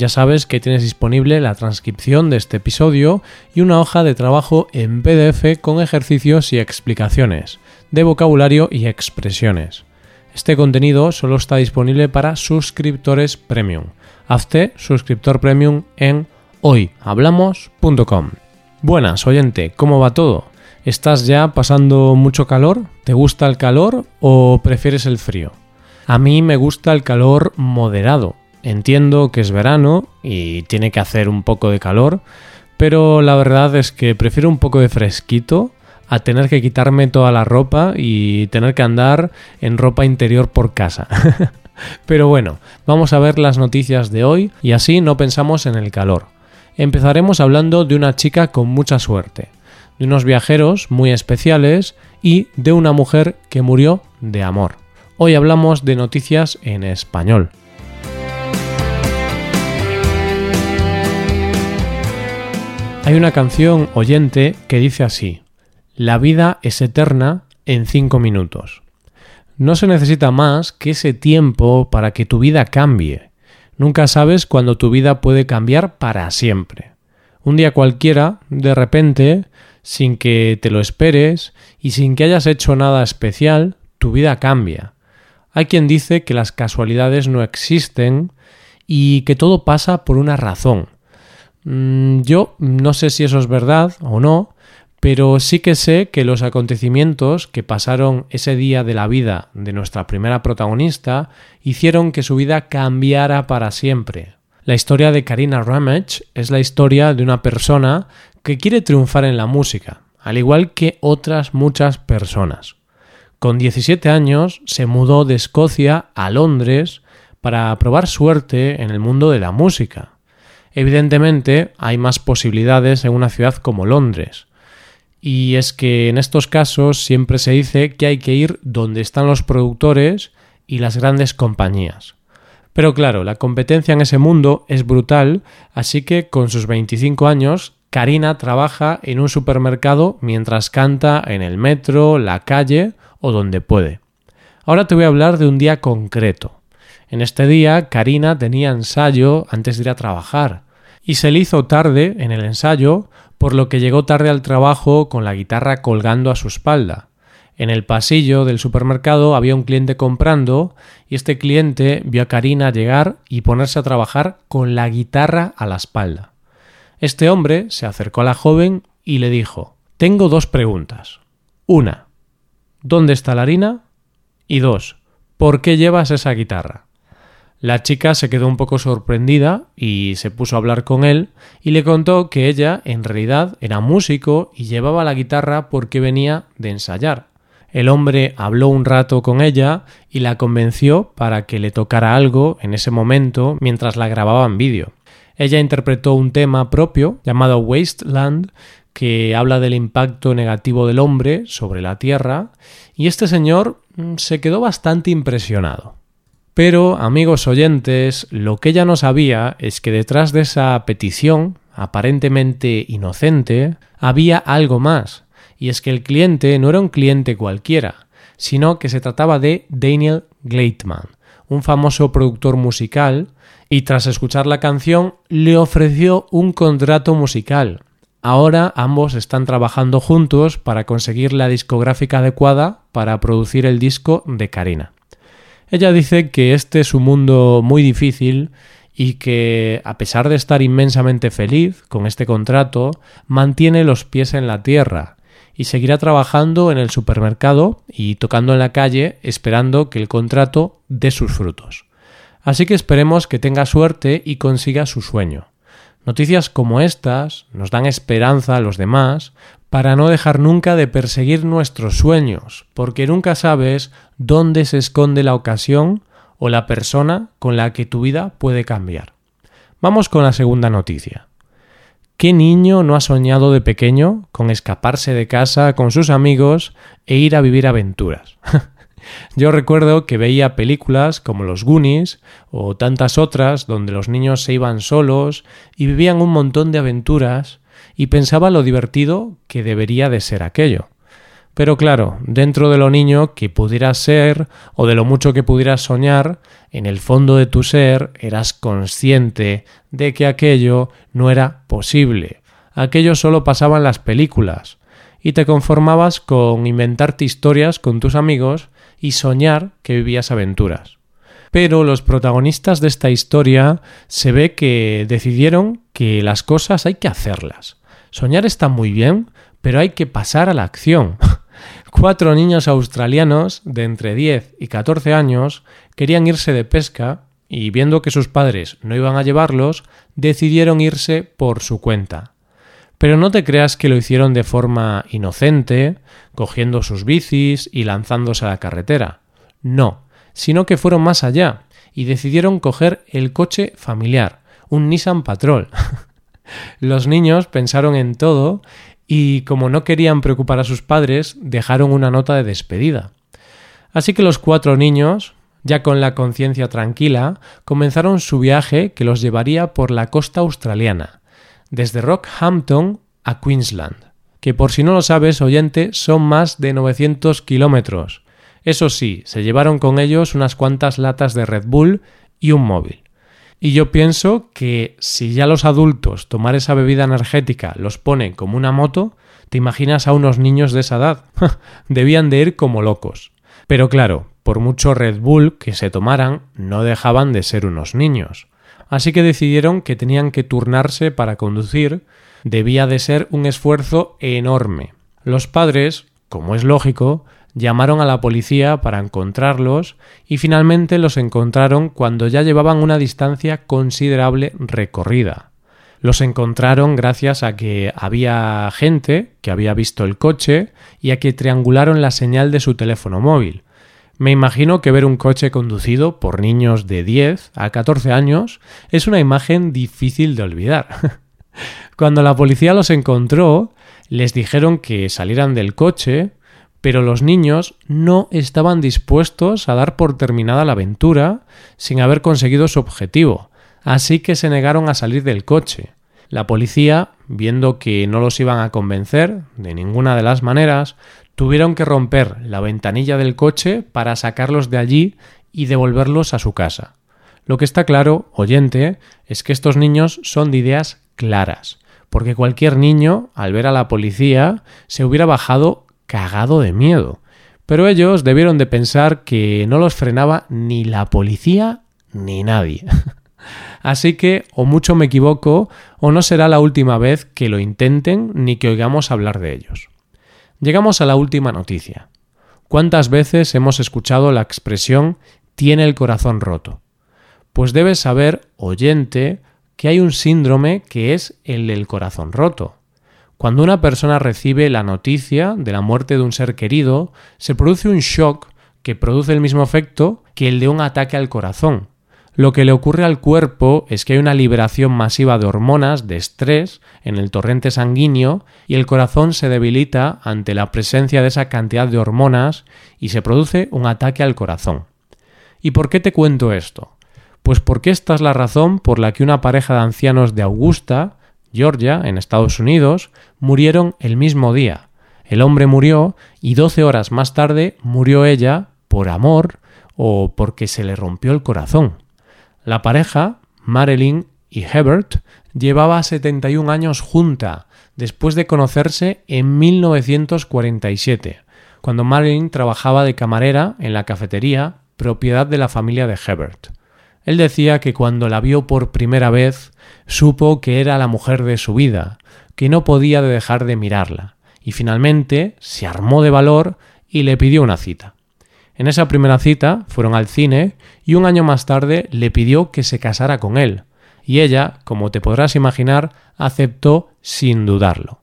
Ya sabes que tienes disponible la transcripción de este episodio y una hoja de trabajo en PDF con ejercicios y explicaciones de vocabulario y expresiones. Este contenido solo está disponible para suscriptores premium Hazte suscriptor premium en hoyhablamos.com. Buenas, oyente, ¿cómo va todo? ¿Estás ya pasando mucho calor? ¿Te gusta el calor o prefieres el frío? A mí me gusta el calor moderado. Entiendo que es verano y tiene que hacer un poco de calor, pero la verdad es que prefiero un poco de fresquito a tener que quitarme toda la ropa y tener que andar en ropa interior por casa. Pero bueno, vamos a ver las noticias de hoy y así no pensamos en el calor. Empezaremos hablando de una chica con mucha suerte, de unos viajeros muy especiales y de una mujer que murió de amor. Hoy hablamos de noticias en español. Hay una canción oyente que dice así, La vida es eterna en cinco minutos. No se necesita más que ese tiempo para que tu vida cambie. Nunca sabes cuándo tu vida puede cambiar para siempre. Un día cualquiera, de repente, sin que te lo esperes y sin que hayas hecho nada especial, tu vida cambia. Hay quien dice que las casualidades no existen y que todo pasa por una razón. Mm, yo no sé si eso es verdad o no, pero sí que sé que los acontecimientos que pasaron ese día de la vida de nuestra primera protagonista hicieron que su vida cambiara para siempre. La historia de Karina Ramage es la historia de una persona que quiere triunfar en la música, al igual que otras muchas personas. Con 17 años se mudó de Escocia a Londres para probar suerte en el mundo de la música. Evidentemente hay más posibilidades en una ciudad como Londres, y es que en estos casos siempre se dice que hay que ir donde están los productores y las grandes compañías. Pero claro, la competencia en ese mundo es brutal, así que con sus 25 años, Karina trabaja en un supermercado mientras canta en el metro, la calle o donde puede. Ahora te voy a hablar de un día concreto. En este día, Karina tenía ensayo antes de ir a trabajar, y se le hizo tarde en el ensayo por lo que llegó tarde al trabajo con la guitarra colgando a su espalda. En el pasillo del supermercado había un cliente comprando y este cliente vio a Karina llegar y ponerse a trabajar con la guitarra a la espalda. Este hombre se acercó a la joven y le dijo Tengo dos preguntas. Una, ¿dónde está la harina? Y dos, ¿por qué llevas esa guitarra? La chica se quedó un poco sorprendida y se puso a hablar con él y le contó que ella en realidad era músico y llevaba la guitarra porque venía de ensayar. El hombre habló un rato con ella y la convenció para que le tocara algo en ese momento mientras la grababa en vídeo. Ella interpretó un tema propio llamado Wasteland que habla del impacto negativo del hombre sobre la tierra y este señor mm, se quedó bastante impresionado. Pero, amigos oyentes, lo que ella no sabía es que detrás de esa petición, aparentemente inocente, había algo más, y es que el cliente no era un cliente cualquiera, sino que se trataba de Daniel Gleitman, un famoso productor musical, y tras escuchar la canción le ofreció un contrato musical. Ahora ambos están trabajando juntos para conseguir la discográfica adecuada para producir el disco de Karina. Ella dice que este es un mundo muy difícil y que, a pesar de estar inmensamente feliz con este contrato, mantiene los pies en la tierra y seguirá trabajando en el supermercado y tocando en la calle esperando que el contrato dé sus frutos. Así que esperemos que tenga suerte y consiga su sueño. Noticias como estas nos dan esperanza a los demás para no dejar nunca de perseguir nuestros sueños, porque nunca sabes dónde se esconde la ocasión o la persona con la que tu vida puede cambiar. Vamos con la segunda noticia. ¿Qué niño no ha soñado de pequeño con escaparse de casa con sus amigos e ir a vivir aventuras? Yo recuerdo que veía películas como Los Goonies o tantas otras donde los niños se iban solos y vivían un montón de aventuras y pensaba lo divertido que debería de ser aquello. Pero claro, dentro de lo niño que pudieras ser o de lo mucho que pudieras soñar, en el fondo de tu ser eras consciente de que aquello no era posible. Aquello solo pasaba en las películas. Y te conformabas con inventarte historias con tus amigos y soñar que vivías aventuras. Pero los protagonistas de esta historia se ve que decidieron que las cosas hay que hacerlas. Soñar está muy bien, pero hay que pasar a la acción. Cuatro niños australianos de entre 10 y 14 años querían irse de pesca y viendo que sus padres no iban a llevarlos, decidieron irse por su cuenta. Pero no te creas que lo hicieron de forma inocente, cogiendo sus bicis y lanzándose a la carretera. No, sino que fueron más allá y decidieron coger el coche familiar, un Nissan Patrol. Los niños pensaron en todo y como no querían preocupar a sus padres, dejaron una nota de despedida. Así que los cuatro niños, ya con la conciencia tranquila, comenzaron su viaje que los llevaría por la costa australiana desde Rockhampton a Queensland, que por si no lo sabes, oyente, son más de 900 kilómetros. Eso sí, se llevaron con ellos unas cuantas latas de Red Bull y un móvil. Y yo pienso que si ya los adultos tomar esa bebida energética los ponen como una moto, te imaginas a unos niños de esa edad. Debían de ir como locos. Pero claro, por mucho Red Bull que se tomaran, no dejaban de ser unos niños así que decidieron que tenían que turnarse para conducir, debía de ser un esfuerzo enorme. Los padres, como es lógico, llamaron a la policía para encontrarlos y finalmente los encontraron cuando ya llevaban una distancia considerable recorrida. Los encontraron gracias a que había gente que había visto el coche y a que triangularon la señal de su teléfono móvil, me imagino que ver un coche conducido por niños de 10 a 14 años es una imagen difícil de olvidar. Cuando la policía los encontró, les dijeron que salieran del coche, pero los niños no estaban dispuestos a dar por terminada la aventura sin haber conseguido su objetivo, así que se negaron a salir del coche. La policía, viendo que no los iban a convencer de ninguna de las maneras, Tuvieron que romper la ventanilla del coche para sacarlos de allí y devolverlos a su casa. Lo que está claro, oyente, es que estos niños son de ideas claras, porque cualquier niño, al ver a la policía, se hubiera bajado cagado de miedo. Pero ellos debieron de pensar que no los frenaba ni la policía ni nadie. Así que o mucho me equivoco o no será la última vez que lo intenten ni que oigamos hablar de ellos. Llegamos a la última noticia. ¿Cuántas veces hemos escuchado la expresión tiene el corazón roto? Pues debes saber, oyente, que hay un síndrome que es el del corazón roto. Cuando una persona recibe la noticia de la muerte de un ser querido, se produce un shock que produce el mismo efecto que el de un ataque al corazón, lo que le ocurre al cuerpo es que hay una liberación masiva de hormonas de estrés en el torrente sanguíneo y el corazón se debilita ante la presencia de esa cantidad de hormonas y se produce un ataque al corazón. ¿Y por qué te cuento esto? Pues porque esta es la razón por la que una pareja de ancianos de Augusta, Georgia, en Estados Unidos, murieron el mismo día. El hombre murió y doce horas más tarde murió ella por amor o porque se le rompió el corazón. La pareja, Marilyn y Hebert, llevaba 71 años junta, después de conocerse en 1947, cuando Marilyn trabajaba de camarera en la cafetería, propiedad de la familia de Hebert. Él decía que cuando la vio por primera vez, supo que era la mujer de su vida, que no podía dejar de mirarla, y finalmente se armó de valor y le pidió una cita. En esa primera cita fueron al cine y un año más tarde le pidió que se casara con él, y ella, como te podrás imaginar, aceptó sin dudarlo.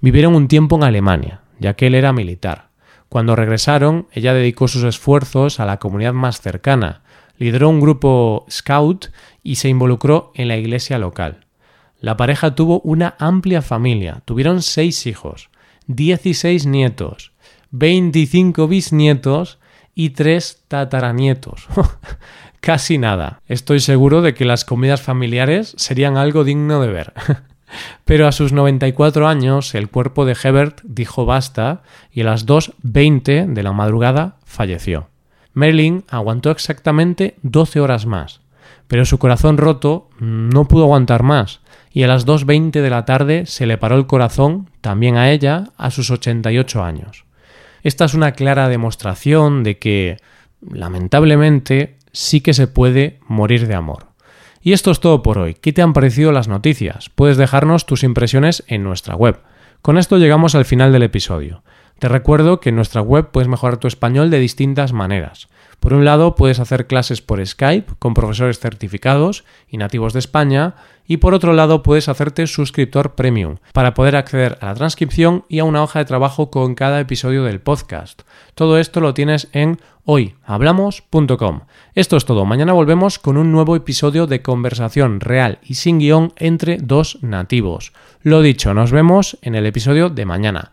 Vivieron un tiempo en Alemania, ya que él era militar. Cuando regresaron, ella dedicó sus esfuerzos a la comunidad más cercana, lideró un grupo scout y se involucró en la iglesia local. La pareja tuvo una amplia familia, tuvieron seis hijos, 16 nietos, 25 bisnietos y tres tataranietos. Casi nada. Estoy seguro de que las comidas familiares serían algo digno de ver. Pero a sus 94 años el cuerpo de Hebert dijo basta y a las 2.20 de la madrugada falleció. Merlin aguantó exactamente 12 horas más, pero su corazón roto no pudo aguantar más y a las 2.20 de la tarde se le paró el corazón también a ella a sus 88 años. Esta es una clara demostración de que, lamentablemente, sí que se puede morir de amor. Y esto es todo por hoy. ¿Qué te han parecido las noticias? Puedes dejarnos tus impresiones en nuestra web. Con esto llegamos al final del episodio. Te recuerdo que en nuestra web puedes mejorar tu español de distintas maneras. Por un lado, puedes hacer clases por Skype con profesores certificados y nativos de España, y por otro lado, puedes hacerte suscriptor premium para poder acceder a la transcripción y a una hoja de trabajo con cada episodio del podcast. Todo esto lo tienes en hoyhablamos.com. Esto es todo. Mañana volvemos con un nuevo episodio de conversación real y sin guion entre dos nativos. Lo dicho, nos vemos en el episodio de mañana.